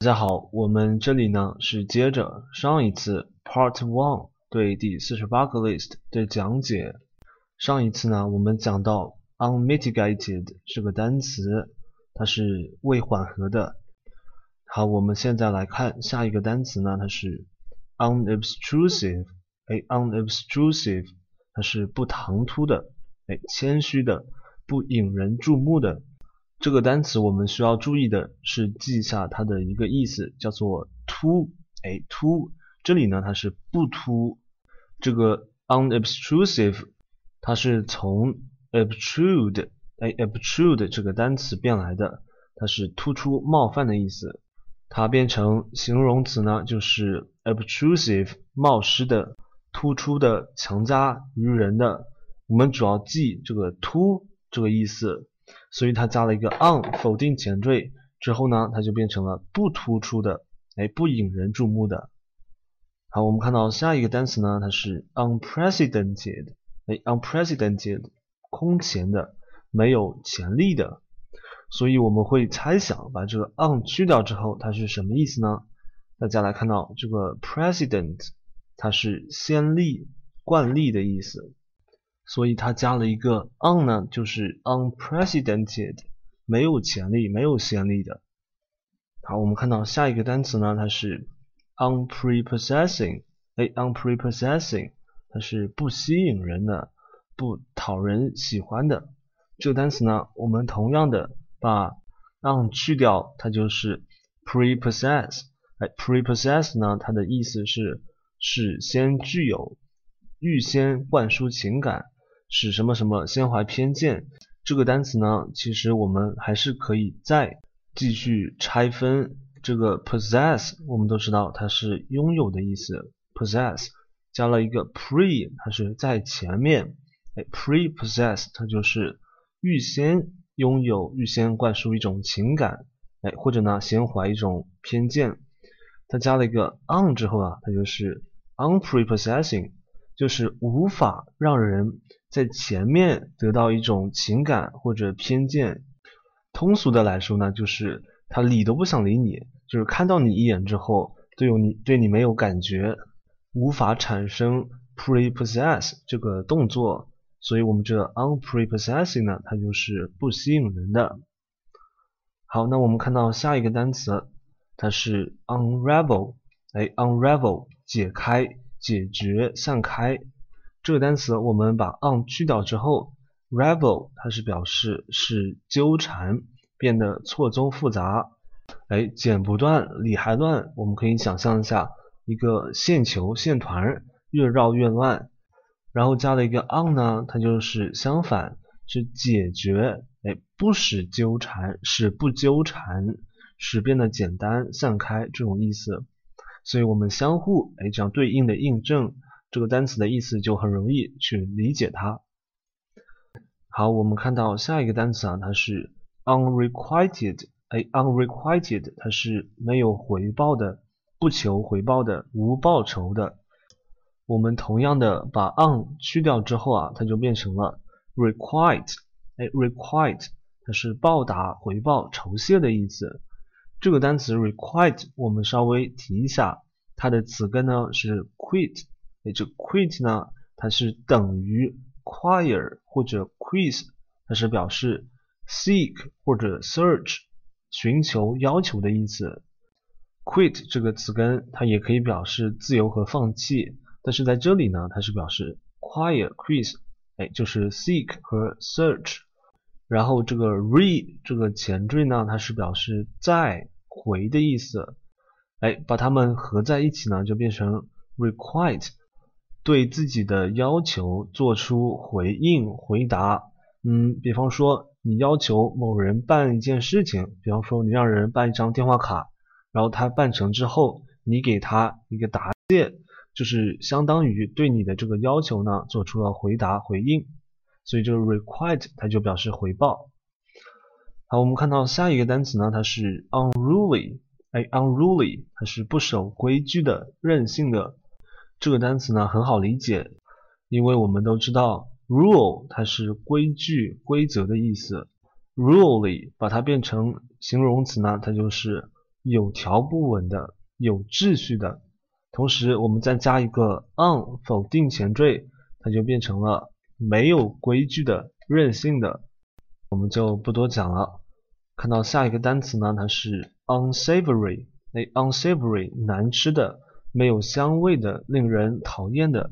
大家好，我们这里呢是接着上一次 Part One 对第四十八个 list 的讲解。上一次呢，我们讲到 unmitigated 这个单词，它是未缓和的。好，我们现在来看下一个单词呢，它是 unobtrusive。哎，unobtrusive，它是不唐突的，哎，谦虚的，不引人注目的。这个单词我们需要注意的是记一下它的一个意思，叫做突，哎，突。这里呢，它是不突。这个 unobtrusive，它是从 obtrude，哎，obtrude 这个单词变来的，它是突出、冒犯的意思。它变成形容词呢，就是 obtrusive，冒失的、突出的、强加于人的。我们主要记这个突这个意思。所以它加了一个 on 否定前缀之后呢，它就变成了不突出的，哎，不引人注目的。好，我们看到下一个单词呢，它是 unprecedented，哎，unprecedented，空前的，没有前例的。所以我们会猜想，把这个 on 去掉之后，它是什么意思呢？大家来看到这个 precedent，它是先例、惯例的意思。所以它加了一个 on 呢，就是 unprecedented，没有前例、没有先例的。好，我们看到下一个单词呢，它是 unprepossessing，哎，unprepossessing，它是不吸引人的、不讨人喜欢的。这个单词呢，我们同样的把 on 去掉，它就是 prepossess，哎，prepossess 呢，它的意思是是先具有、预先灌输情感。使什么什么先怀偏见，这个单词呢，其实我们还是可以再继续拆分。这个 possess，我们都知道它是拥有的意思，possess 加了一个 pre，它是在前面，哎，prepossess 它就是预先拥有、预先灌输一种情感，哎，或者呢，先怀一种偏见。它加了一个 on 之后啊，它就是 unprepossessing，就是无法让人。在前面得到一种情感或者偏见，通俗的来说呢，就是他理都不想理你，就是看到你一眼之后，对你对你没有感觉，无法产生 prepossess 这个动作，所以我们这 unprepossessing 呢，它就是不吸引人的。好，那我们看到下一个单词，它是 unravel，哎，unravel 解开、解决、散开。这个单词我们把 on 去掉之后，revel 它是表示是纠缠，变得错综复杂，哎，剪不断，理还乱。我们可以想象一下一个线球、线团越绕越乱，然后加了一个 on 呢，它就是相反，是解决，哎，不使纠缠，使不纠缠，使变得简单、散开这种意思。所以我们相互哎这样对应的印证。这个单词的意思就很容易去理解它。好，我们看到下一个单词啊，它是 unrequited，哎，unrequited，它是没有回报的，不求回报的，无报酬的。我们同样的把 on 去掉之后啊，它就变成了 requite，哎，requite，它是报答、回报、酬谢的意思。这个单词 requite，我们稍微提一下，它的词根呢是 quit。哎这 quit 呢，它是等于 quire 或者 quiz，它是表示 seek 或者 search 寻求、要求的意思。quit 这个词根它也可以表示自由和放弃，但是在这里呢，它是表示 quire、quiz，哎，就是 seek 和 search。然后这个 re 这个前缀呢，它是表示再回的意思，哎，把它们合在一起呢，就变成 requite。对自己的要求做出回应、回答。嗯，比方说你要求某人办一件事情，比方说你让人办一张电话卡，然后他办成之后，你给他一个答谢，就是相当于对你的这个要求呢做出了回答、回应。所以这个 requite 它就表示回报。好，我们看到下一个单词呢，它是 unruly。哎，unruly 它是不守规矩的、任性的。这个单词呢很好理解，因为我们都知道 rule 它是规矩、规则的意思。rulely 把它变成形容词呢，它就是有条不紊的、有秩序的。同时，我们再加一个 on 否定前缀，它就变成了没有规矩的、任性的。我们就不多讲了。看到下一个单词呢，它是 unsavory，哎，unsavory 难吃的、没有香味的、令人讨厌的。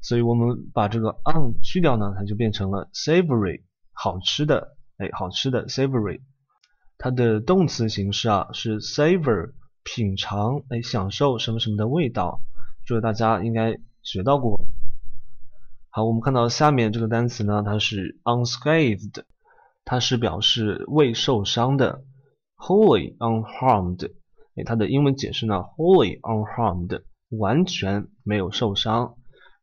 所以我们把这个 un 去掉呢，它就变成了 savory，好吃的，哎，好吃的 savory。它的动词形式啊是 savor。品尝，哎，享受什么什么的味道，这个大家应该学到过。好，我们看到下面这个单词呢，它是 unscathed，它是表示未受伤的；wholly unharmed，它的英文解释呢，wholly unharmed，完全没有受伤。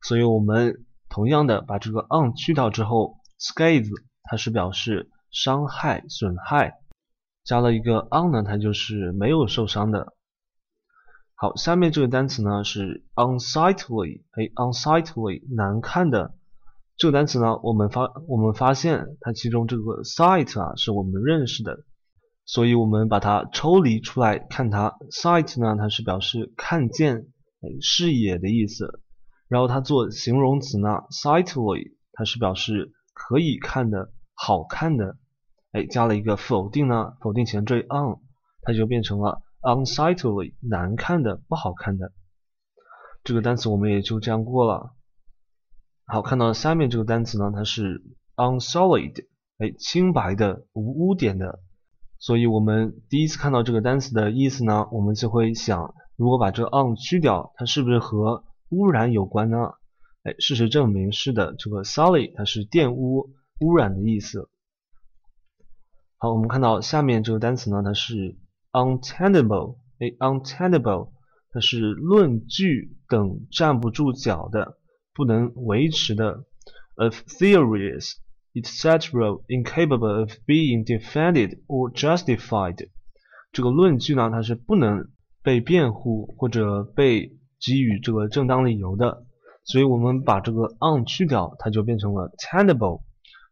所以我们同样的把这个 un 去掉之后，scathe 它是表示伤害、损害，加了一个 un 呢，它就是没有受伤的。好，下面这个单词呢是 unsightly，哎，unsightly 难看的。这个单词呢，我们发我们发现它其中这个 sight 啊是我们认识的，所以我们把它抽离出来看它。sight 呢，它是表示看见，视野的意思。然后它做形容词呢，sightly 它是表示可以看的、好看的。哎，加了一个否定呢，否定前缀 on，它就变成了。unsightly 难看的不好看的这个单词我们也就这样过了。好，看到下面这个单词呢，它是 unsolid，哎，清白的无污点的。所以我们第一次看到这个单词的意思呢，我们就会想，如果把这个 “on” 去掉，它是不是和污染有关呢？哎，事实证明是的，这个 solid 它是玷污、污染的意思。好，我们看到下面这个单词呢，它是。untenable，哎，untenable，它是论据等站不住脚的，不能维持的。Of theories, etc., incapable of being defended or justified。这个论据呢，它是不能被辩护或者被给予这个正当理由的。所以我们把这个 on 去掉，它就变成了 tenable，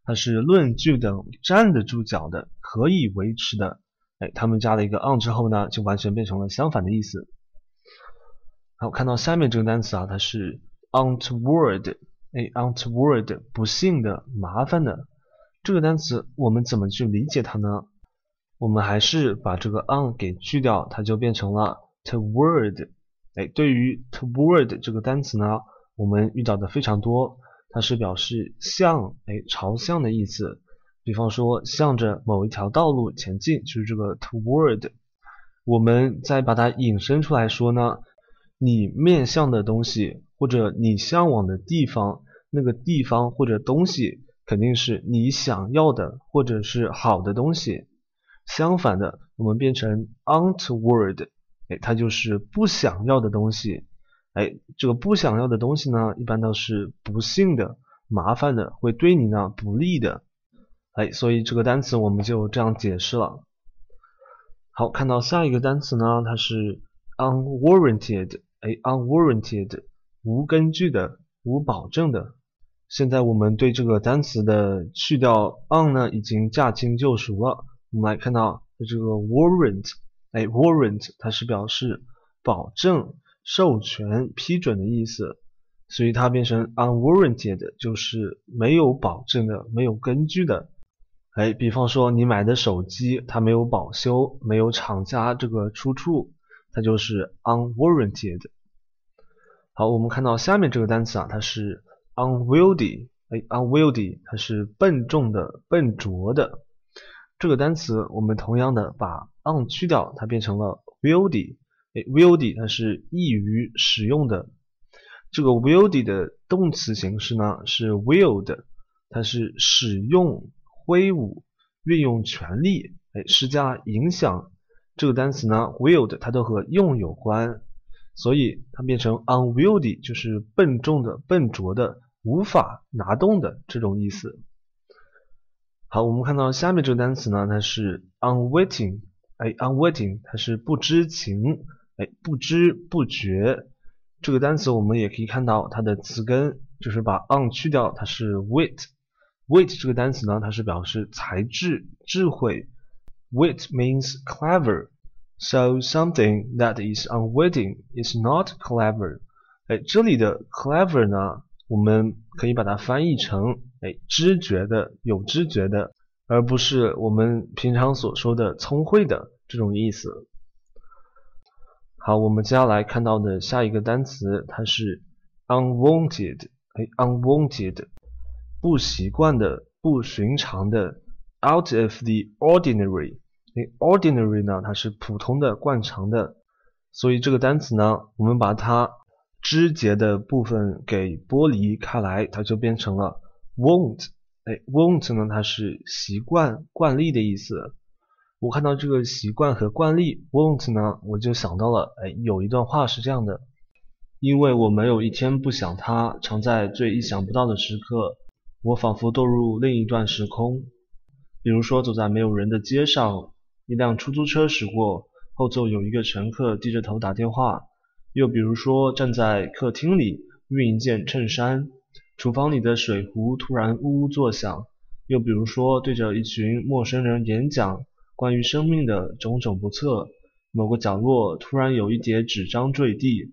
它是论据等站得住脚的，可以维持的。哎，他们加了一个 on 之后呢，就完全变成了相反的意思。好，看到下面这个单词啊，它是 untoward，哎，untoward，不幸的、麻烦的。这个单词我们怎么去理解它呢？我们还是把这个 on 给去掉，它就变成了 toward。哎，对于 toward 这个单词呢，我们遇到的非常多，它是表示向，哎，朝向的意思。比方说，向着某一条道路前进，就是这个 toward。我们再把它引申出来说呢，你面向的东西，或者你向往的地方，那个地方或者东西，肯定是你想要的，或者是好的东西。相反的，我们变成 untoward，哎，它就是不想要的东西。哎，这个不想要的东西呢，一般都是不幸的、麻烦的，会对你呢不利的。哎，所以这个单词我们就这样解释了。好，看到下一个单词呢，它是 unwarranted，哎，unwarranted，无根据的，无保证的。现在我们对这个单词的去掉 on 呢，已经驾轻就熟了。我们来看到这个 warrant，哎，warrant 它是表示保证、授权、批准的意思。所以它变成 unwarranted，就是没有保证的、没有根据的。哎，比方说你买的手机，它没有保修，没有厂家这个出处，它就是 unwarranted。好，我们看到下面这个单词啊，它是 unwieldy。哎，unwieldy 它是笨重的、笨拙的。这个单词我们同样的把 un 去掉，它变成了 wieldy。哎，wieldy 它是易于使用的。这个 wieldy 的动词形式呢是 wield，它是使用。挥舞、运用权力，哎，施加影响，这个单词呢，wield 它都和用有关，所以它变成 unwieldy 就是笨重的、笨拙的、无法拿动的这种意思。好，我们看到下面这个单词呢，它是 unwitting，哎，unwitting 它是不知情，哎，不知不觉。这个单词我们也可以看到它的词根，就是把 un 去掉，它是 wit。Wit 这个单词呢，它是表示才智、智慧。Wit means clever，So something that is unwitting is not clever。哎，这里的 clever 呢，我们可以把它翻译成哎知觉的、有知觉的，而不是我们平常所说的聪慧的这种意思。好，我们接下来看到的下一个单词，它是 unwanted。哎，unwanted，不习惯的、不寻常的，out of the ordinary。哎，ordinary 呢，它是普通的、惯常的，所以这个单词呢，我们把它枝节的部分给剥离开来，它就变成了 won't。哎，won't 呢，它是习惯、惯例的意思。我看到这个习惯和惯例 won't 呢，我就想到了，哎，有一段话是这样的：因为我没有一天不想他，常在最意想不到的时刻，我仿佛堕入另一段时空。比如说，走在没有人的街上。一辆出租车驶过，后座有一个乘客低着头打电话。又比如说，站在客厅里熨一件衬衫，厨房里的水壶突然呜呜作响。又比如说，对着一群陌生人演讲关于生命的种种不测，某个角落突然有一叠纸张坠地。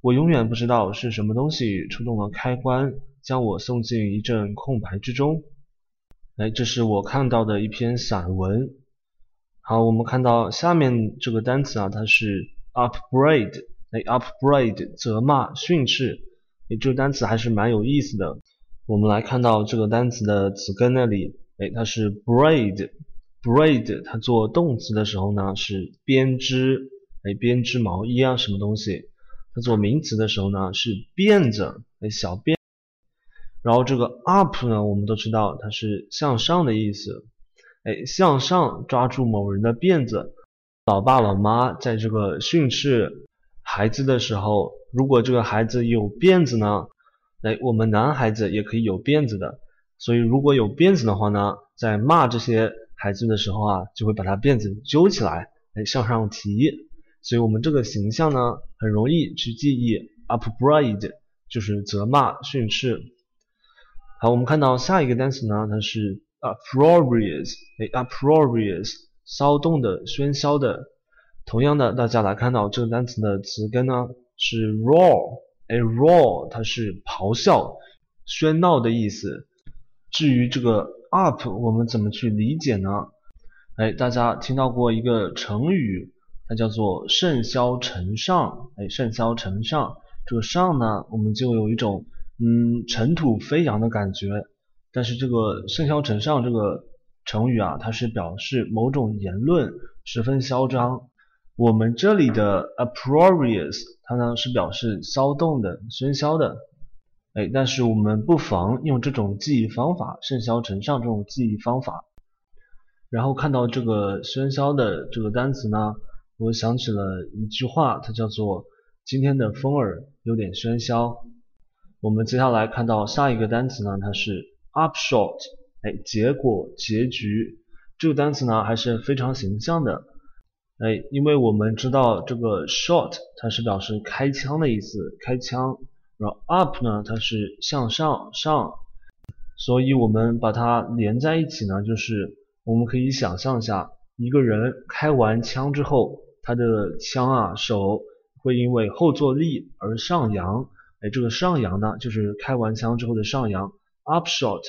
我永远不知道是什么东西触动了开关，将我送进一阵空白之中。哎，这是我看到的一篇散文。好，我们看到下面这个单词啊，它是 upbraid，哎，upbraid，责骂、训斥，哎，这个单词还是蛮有意思的。我们来看到这个单词的词根那里，哎，它是 braid，braid，它做动词的时候呢是编织，哎，编织毛衣啊什么东西。它做名词的时候呢是辫子，哎，小辫。然后这个 up 呢，我们都知道它是向上的意思。哎，向上抓住某人的辫子。老爸老妈在这个训斥孩子的时候，如果这个孩子有辫子呢，哎，我们男孩子也可以有辫子的。所以如果有辫子的话呢，在骂这些孩子的时候啊，就会把他辫子揪起来，哎，向上提。所以我们这个形象呢，很容易去记忆。upbraid 就是责骂、训斥。好，我们看到下一个单词呢，它是。uproarious，哎，uproarious，骚动的、喧嚣的。同样的，大家来看到这个单词的词根呢是 roar，哎，roar，它是咆哮、喧闹的意思。至于这个 up，我们怎么去理解呢？哎，大家听到过一个成语，它叫做甚嚣尘上，哎，甚嚣尘上。这个上呢，我们就有一种嗯尘土飞扬的感觉。但是这个“盛嚣尘上”这个成语啊，它是表示某种言论十分嚣张。我们这里的 uproarious，它呢是表示骚动的、喧嚣的。哎，但是我们不妨用这种记忆方法“盛嚣尘上”这种记忆方法，然后看到这个喧嚣的这个单词呢，我想起了一句话，它叫做“今天的风儿有点喧嚣”。我们接下来看到下一个单词呢，它是。Upshot，哎，结果、结局，这个单词呢还是非常形象的，哎，因为我们知道这个 shot 它是表示开枪的意思，开枪，然后 up 呢它是向上上，所以我们把它连在一起呢，就是我们可以想象一下，一个人开完枪之后，他的枪啊手会因为后坐力而上扬，哎，这个上扬呢就是开完枪之后的上扬。Upshot，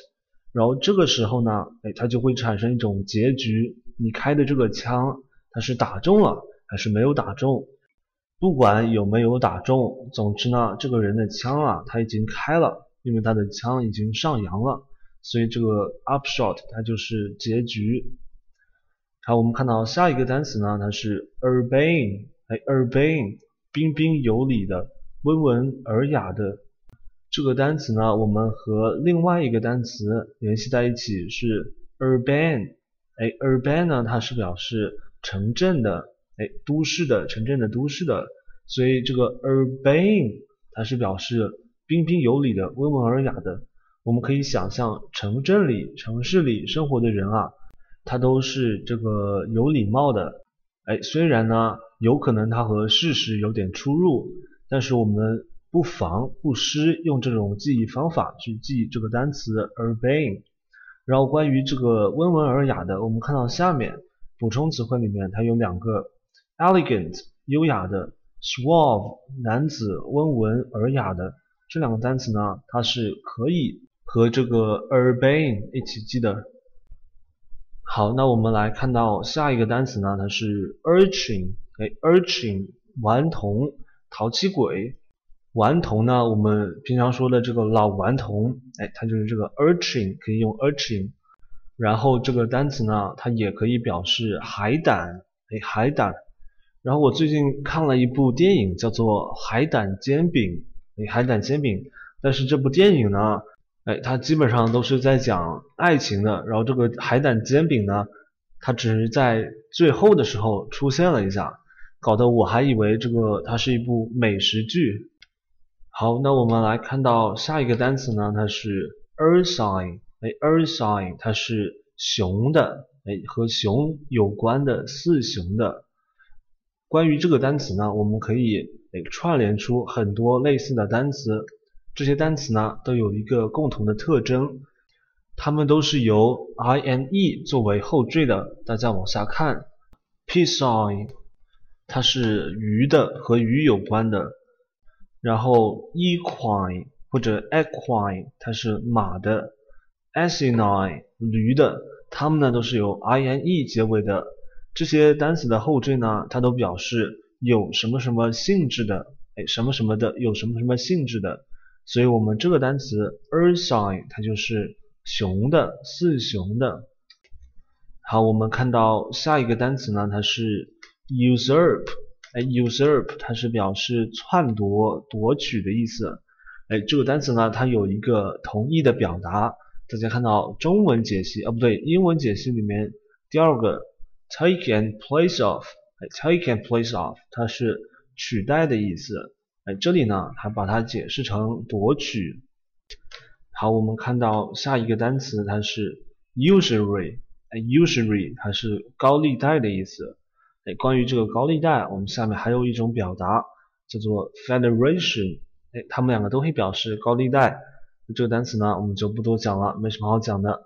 然后这个时候呢，哎，它就会产生一种结局。你开的这个枪，它是打中了还是没有打中？不管有没有打中，总之呢，这个人的枪啊，他已经开了，因为他的枪已经上扬了，所以这个 upshot 它就是结局。好，我们看到下一个单词呢，它是 urbane，哎，urbane，彬彬有礼的，温文尔雅的。这个单词呢，我们和另外一个单词联系在一起是 urban，哎，urban 呢，它是表示城镇的，哎，都市的，城镇的，都市的，所以这个 urban 它是表示彬彬有礼的，温文尔雅的。我们可以想象城镇里、城市里生活的人啊，他都是这个有礼貌的，哎，虽然呢，有可能他和事实有点出入，但是我们。不妨不失用这种记忆方法去记这个单词 urbane。然后关于这个温文尔雅的，我们看到下面补充词汇里面它有两个 elegant 优雅的，suave 男子温文尔雅的。这两个单词呢，它是可以和这个 urbane 一起记的。好，那我们来看到下一个单词呢，它是 urchin，哎，urchin 顽童、淘气鬼。顽童呢，我们平常说的这个老顽童，哎，它就是这个 urchin，可以用 urchin。然后这个单词呢，它也可以表示海胆，哎，海胆。然后我最近看了一部电影，叫做《海胆煎饼》。哎海胆煎饼，但是这部电影呢，哎，它基本上都是在讲爱情的。然后这个海胆煎饼呢，它只是在最后的时候出现了一下，搞得我还以为这个它是一部美食剧。好，那我们来看到下一个单词呢，它是 ursine，哎，ursine 它是熊的，哎，和熊有关的四熊的。关于这个单词呢，我们可以。串联出很多类似的单词，这些单词呢都有一个共同的特征，它们都是由 i n e 作为后缀的。大家往下看，piscine 它是鱼的，和鱼有关的。然后 equine 或者 equine 它是马的，asinine 驴的，它们呢都是由 i n e 结尾的。这些单词的后缀呢，它都表示。有什么什么性质的，哎，什么什么的，有什么什么性质的，所以我们这个单词 ursine 它就是熊的，四熊的。好，我们看到下一个单词呢，它是 usurp，哎，usurp 它是表示篡夺、夺取的意思。哎，这个单词呢，它有一个同义的表达。大家看到中文解析，啊，不对，英文解析里面第二个 take and place of。哎，take and place of，它是取代的意思。哎，这里呢还把它解释成夺取。好，我们看到下一个单词，它是 usury。哎，usury 它是高利贷的意思。哎，关于这个高利贷，我们下面还有一种表达叫做 federation。哎，它们两个都会表示高利贷。这个单词呢，我们就不多讲了，没什么好讲的。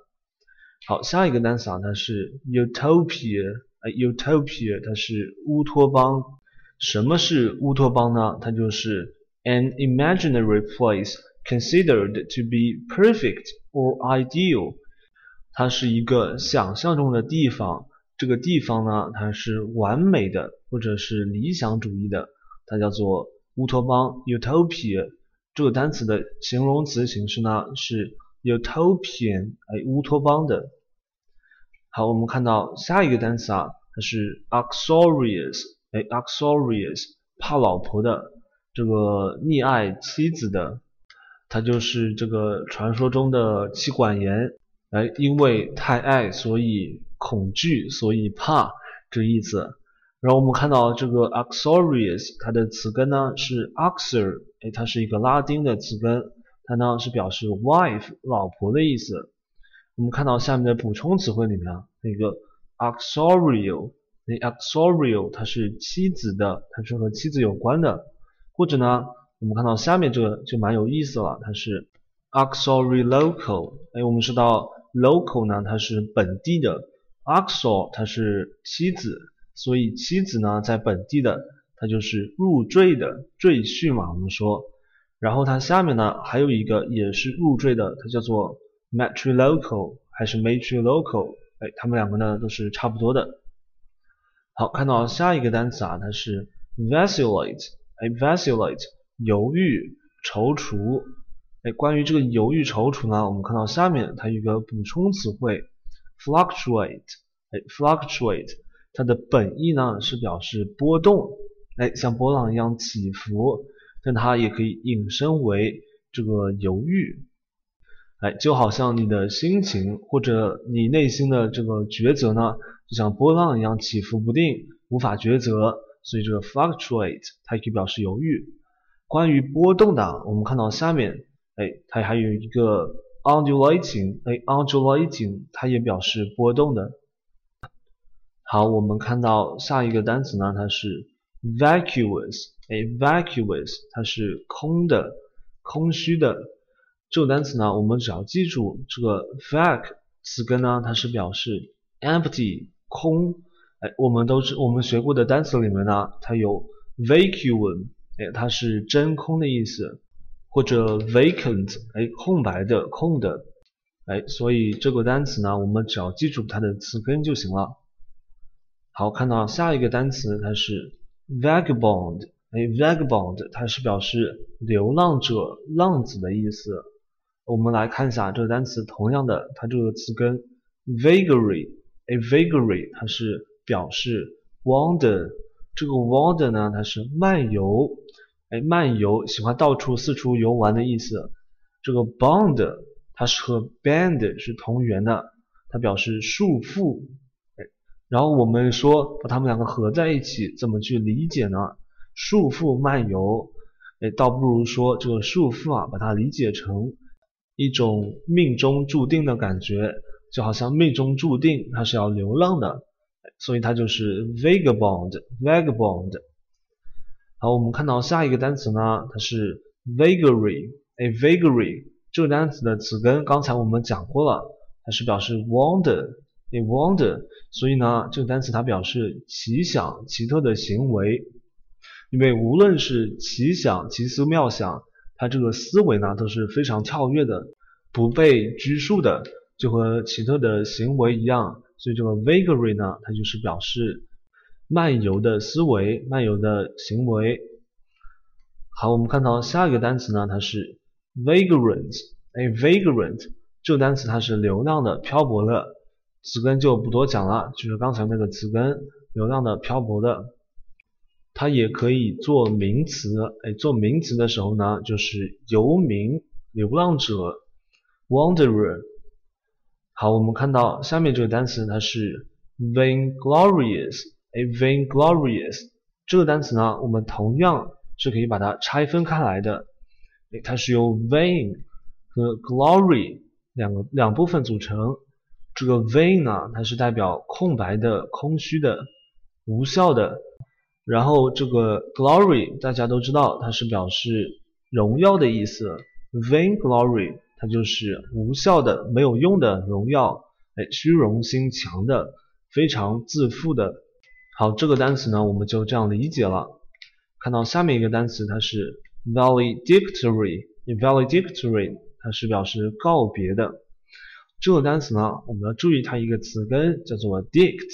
好，下一个单词啊，它是 utopia。Utopia 它是乌托邦。什么是乌托邦呢？它就是 an imaginary place considered to be perfect or ideal。它是一个想象中的地方。这个地方呢，它是完美的或者是理想主义的，它叫做乌托邦。Utopia 这个单词的形容词形式呢是 utopian，哎，乌托邦的。好，我们看到下一个单词啊，它是 uxorious，哎，uxorious，怕老婆的，这个溺爱妻子的，它就是这个传说中的妻管严，哎，因为太爱，所以恐惧，所以怕，这意思。然后我们看到这个 uxorious，它的词根呢是 uxor，哎，它是一个拉丁的词根，它呢是表示 wife，老婆的意思。我们看到下面的补充词汇里面啊，那个 uxorial，那 uxorial 它是妻子的，它是和妻子有关的。或者呢，我们看到下面这个就蛮有意思了，它是 uxorial local。哎，我们知道 local 呢，它是本地的，uxor 它是妻子，所以妻子呢在本地的，它就是入赘的赘婿嘛，我们说。然后它下面呢还有一个也是入赘的，它叫做。matrilocal 还是 matrilocal，哎，它们两个呢都是差不多的。好，看到下一个单词啊，它是 vacillate，哎，vacillate，犹豫、踌躇。哎，关于这个犹豫、踌躇呢，我们看到下面它有一个补充词汇 fluctuate，哎，fluctuate，它的本意呢是表示波动，哎，像波浪一样起伏，但它也可以引申为这个犹豫。哎，就好像你的心情或者你内心的这个抉择呢，就像波浪一样起伏不定，无法抉择。所以这个 fluctuate 它也可以表示犹豫。关于波动的，我们看到下面，哎，它还有一个 undulating，哎，undulating 它也表示波动的。好，我们看到下一个单词呢，它是 vacuous，哎，vacuous 它是空的、空虚的。这个单词呢，我们只要记住这个 vac 词根呢，它是表示 empty 空，哎，我们都知我们学过的单词里面呢，它有 vacuum，哎，它是真空的意思，或者 vacant，哎，空白的、空的，哎，所以这个单词呢，我们只要记住它的词根就行了。好，看到下一个单词，它是 vagabond，哎，vagabond，它是表示流浪者、浪子的意思。我们来看一下这个单词，同样的，它这个词根 vagary，哎，vagary，它是表示 wander，这个 wander 呢，它是漫游，哎，漫游，喜欢到处四处游玩的意思。这个 bond，它是和 band 是同源的，它表示束缚。哎然后我们说把它们两个合在一起，怎么去理解呢？束缚漫游，哎，倒不如说这个束缚啊，把它理解成一种命中注定的感觉，就好像命中注定它是要流浪的，所以它就是 vagabond，vagabond。好，我们看到下一个单词呢，它是 vagary，哎，vagary 这个单词的词根刚才我们讲过了，它是表示 wander。a wonder，所以呢，这个单词它表示奇想、奇特的行为。因为无论是奇想、奇思妙想，它这个思维呢都是非常跳跃的，不被拘束的，就和奇特的行为一样。所以这个 vagary 呢，它就是表示漫游的思维、漫游的行为。好，我们看到下一个单词呢，它是 vagrant。哎，vagrant 这个单词它是流浪的、漂泊的。词根就不多讲了，就是刚才那个词根，流浪的、漂泊的，它也可以做名词。哎，做名词的时候呢，就是游民、流浪者，wanderer。好，我们看到下面这个单词，它是 vainglorious。哎，vainglorious 这个单词呢，我们同样是可以把它拆分开来的。哎，它是由 vain 和 glory 两个两部分组成。这个 vain 呢，它是代表空白的、空虚的、无效的。然后这个 glory 大家都知道，它是表示荣耀的意思。vain glory 它就是无效的、没有用的荣耀，哎，虚荣心强的、非常自负的。好，这个单词呢，我们就这样理解了。看到下面一个单词，它是 valedictory。valedictory 它是表示告别的。这个单词呢，我们要注意它一个词根叫做 dict，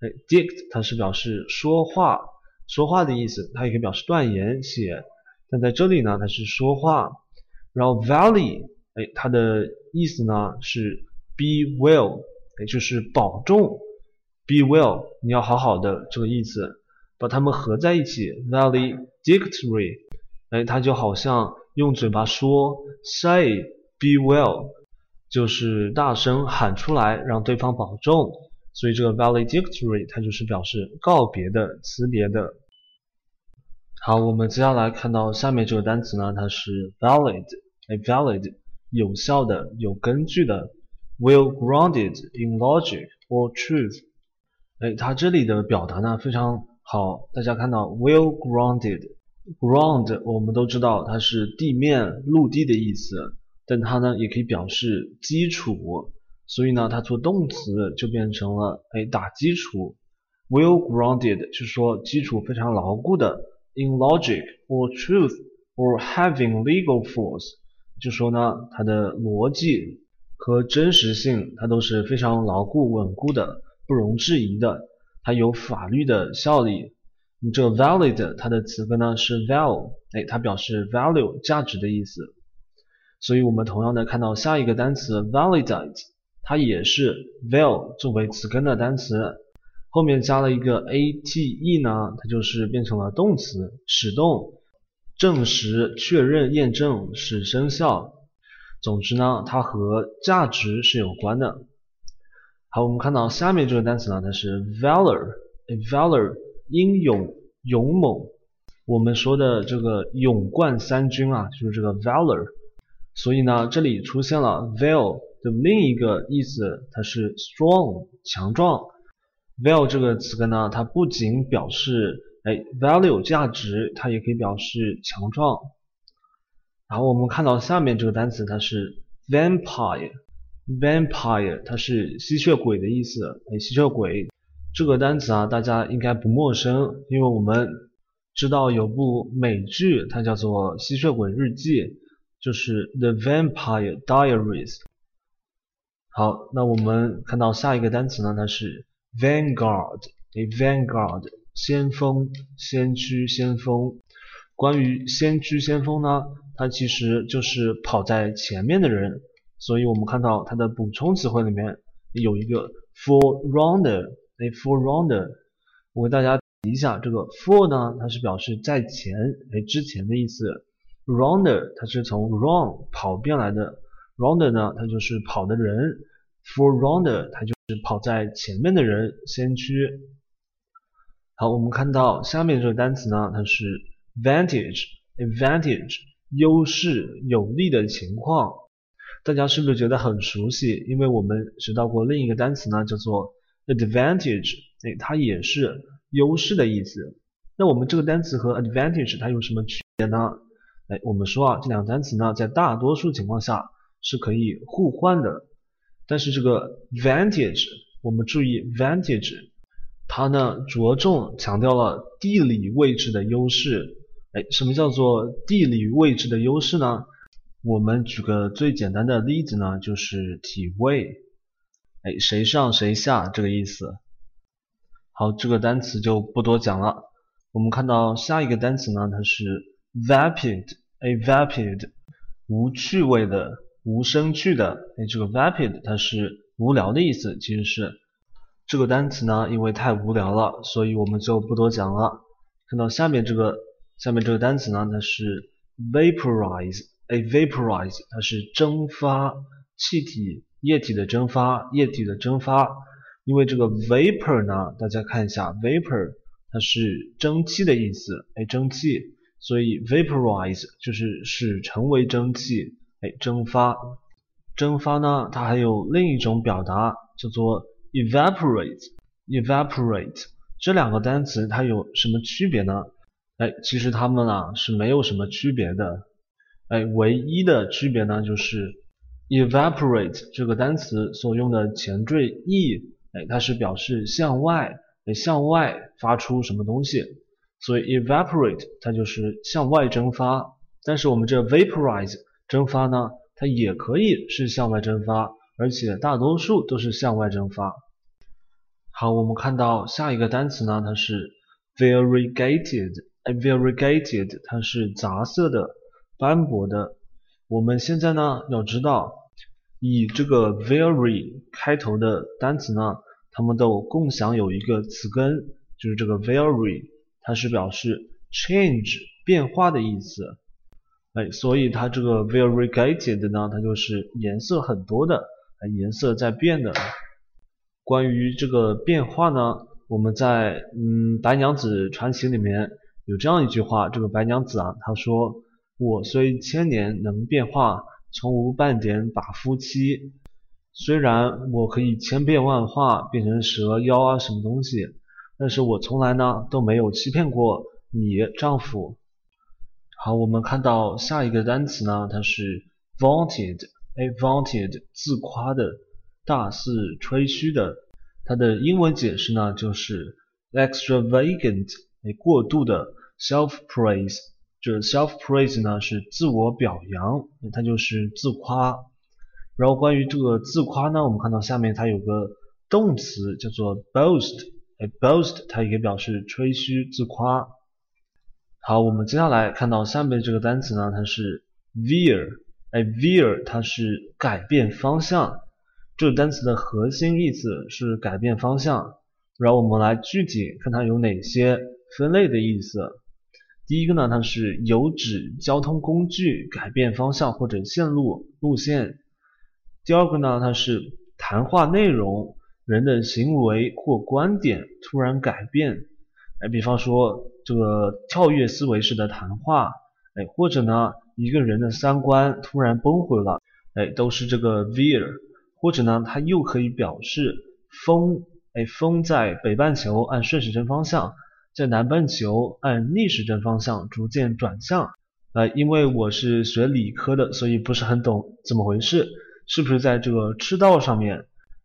哎，dict 它是表示说话，说话的意思，它也可以表示断言写，但在这里呢，它是说话。然后 valley，哎，它的意思呢是 be well，哎，就是保重，be well，你要好好的这个意思，把它们合在一起，valedictory，哎，它就好像用嘴巴说 say be well。就是大声喊出来，让对方保重。所以这个 valedictory 它就是表示告别的、辞别的。好，我们接下来看到下面这个单词呢，它是 valid，哎，valid 有效的、有根据的，well grounded in logic or truth。哎，它这里的表达呢非常好，大家看到 well grounded，ground 我们都知道它是地面、陆地的意思。但它呢也可以表示基础，所以呢它做动词就变成了哎打基础，well grounded 就是说基础非常牢固的，in logic or truth or having legal force，就说呢它的逻辑和真实性它都是非常牢固稳固的，不容置疑的，它有法律的效力。你这 valid 它的词根呢是 val，哎它表示 value 价值的意思。所以我们同样的看到下一个单词 validate，它也是 val 作为词根的单词，后面加了一个 ate 呢，它就是变成了动词，使动，证实、确认、验证、使生效。总之呢，它和价值是有关的。好，我们看到下面这个单词呢，它是 valor，valor 英勇、勇猛。我们说的这个勇冠三军啊，就是这个 valor。所以呢，这里出现了 val 的另一个意思，它是 strong 强壮。val 这个词根呢，它不仅表示哎 value 价值，它也可以表示强壮。然后我们看到下面这个单词，它是 vampire Vampire，它是吸血鬼的意思，哎吸血鬼。这个单词啊，大家应该不陌生，因为我们知道有部美剧，它叫做《吸血鬼日记》，就是《The Vampire Diaries》。好，那我们看到下一个单词呢，它是 Vanguard，诶，Vanguard，先锋、先驱、先锋。关于先驱、先锋呢，它其实就是跑在前面的人，所以我们看到它的补充词汇里面有一个 Forerunner。哎，forerunner，我给大家提一下，这个 for 呢，它是表示在前，哎，之前的意思。runner 它是从 run 跑变来的，runner 呢，它就是跑的人。forerunner 它就是跑在前面的人，先驱。好，我们看到下面这个单词呢，它是 vantage，advantage，优势、有利的情况。大家是不是觉得很熟悉？因为我们学到过另一个单词呢，叫做 advantage，哎，它也是优势的意思。那我们这个单词和 advantage 它有什么区别呢？哎，我们说啊，这两个单词呢，在大多数情况下是可以互换的。但是这个 vantage，我们注意 vantage，它呢着重强调了地理位置的优势。哎，什么叫做地理位置的优势呢？我们举个最简单的例子呢，就是体位。哎，谁上谁下这个意思。好，这个单词就不多讲了。我们看到下一个单词呢，它是 vapid，a，vapid，无趣味的，无生趣的。哎，这个 vapid 它是无聊的意思。其实是这个单词呢，因为太无聊了，所以我们就不多讲了。看到下面这个，下面这个单词呢，它是 vaporize，哎，vaporize，它是蒸发气体。液体的蒸发，液体的蒸发，因为这个 vapor 呢，大家看一下，vapor 它是蒸汽的意思，哎，蒸汽，所以 vaporize 就是使成为蒸汽，哎，蒸发，蒸发呢，它还有另一种表达叫做 evaporate，evaporate 这两个单词它有什么区别呢？哎，其实它们啊是没有什么区别的，哎，唯一的区别呢就是。evaporate 这个单词所用的前缀 e，哎，它是表示向外，哎，向外发出什么东西，所以 evaporate 它就是向外蒸发。但是我们这 vaporize 蒸发呢，它也可以是向外蒸发，而且大多数都是向外蒸发。好，我们看到下一个单词呢，它是 variegated，variegated，它是杂色的、斑驳的。我们现在呢要知道。以这个 very 开头的单词呢，它们都共享有一个词根，就是这个 very，它是表示 change 变化的意思。哎，所以它这个 variegated 呢，它就是颜色很多的，颜色在变的。关于这个变化呢，我们在嗯《白娘子传奇》里面有这样一句话，这个白娘子啊，她说：“我虽千年能变化。”从无半点把夫妻。虽然我可以千变万化，变成蛇妖啊什么东西，但是我从来呢都没有欺骗过你丈夫。好，我们看到下一个单词呢，它是 vaunted，哎，vaunted，自夸的，大肆吹嘘的。它的英文解释呢就是 extravagant，哎，过度的，self praise。这 self praise 呢是自我表扬，它就是自夸。然后关于这个自夸呢，我们看到下面它有个动词叫做 boast，哎，boast 它也表示吹嘘、自夸。好，我们接下来看到下面这个单词呢，它是 veer，哎，veer 它是改变方向。这个单词的核心意思是改变方向。然后我们来具体看它有哪些分类的意思。第一个呢，它是有指交通工具改变方向或者线路路线。第二个呢，它是谈话内容，人的行为或观点突然改变。哎，比方说这个跳跃思维式的谈话，哎，或者呢一个人的三观突然崩毁了，哎，都是这个 veer。或者呢，它又可以表示风，哎，风在北半球按顺时针方向。在南半球按逆时针方向逐渐转向，呃，因为我是学理科的，所以不是很懂怎么回事，是不是在这个赤道上面，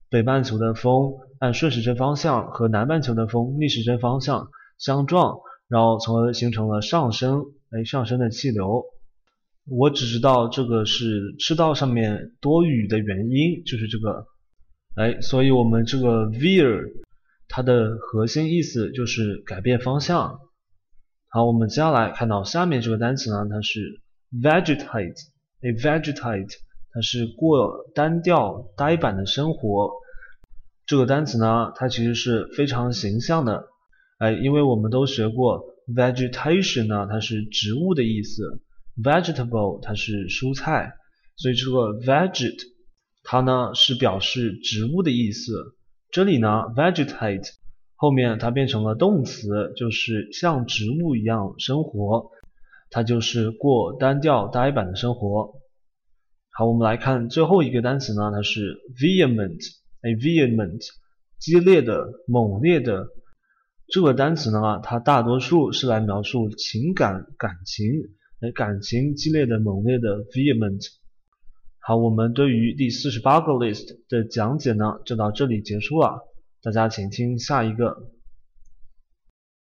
北半球的风按顺时针方向和南半球的风逆时针方向相撞，然后从而形成了上升，哎，上升的气流。我只知道这个是赤道上面多雨的原因，就是这个，哎，所以我们这个 veer 它的核心意思就是改变方向。好，我们接下来看到下面这个单词呢，它是 vegetate，哎，vegetate，它是过单调呆板的生活。这个单词呢，它其实是非常形象的，哎，因为我们都学过 vegetation 呢，它是植物的意思。Vegetable 它是蔬菜，所以这个 veget 它呢是表示植物的意思。这里呢 vegetate 后面它变成了动词，就是像植物一样生活，它就是过单调呆板的生活。好，我们来看最后一个单词呢，它是 vehement，哎，vehement 激烈的、猛烈的。这个单词呢，它大多数是来描述情感、感情。感情激烈的、猛烈的 vehement。好，我们对于第四十八个 list 的讲解呢，就到这里结束了。大家请听下一个。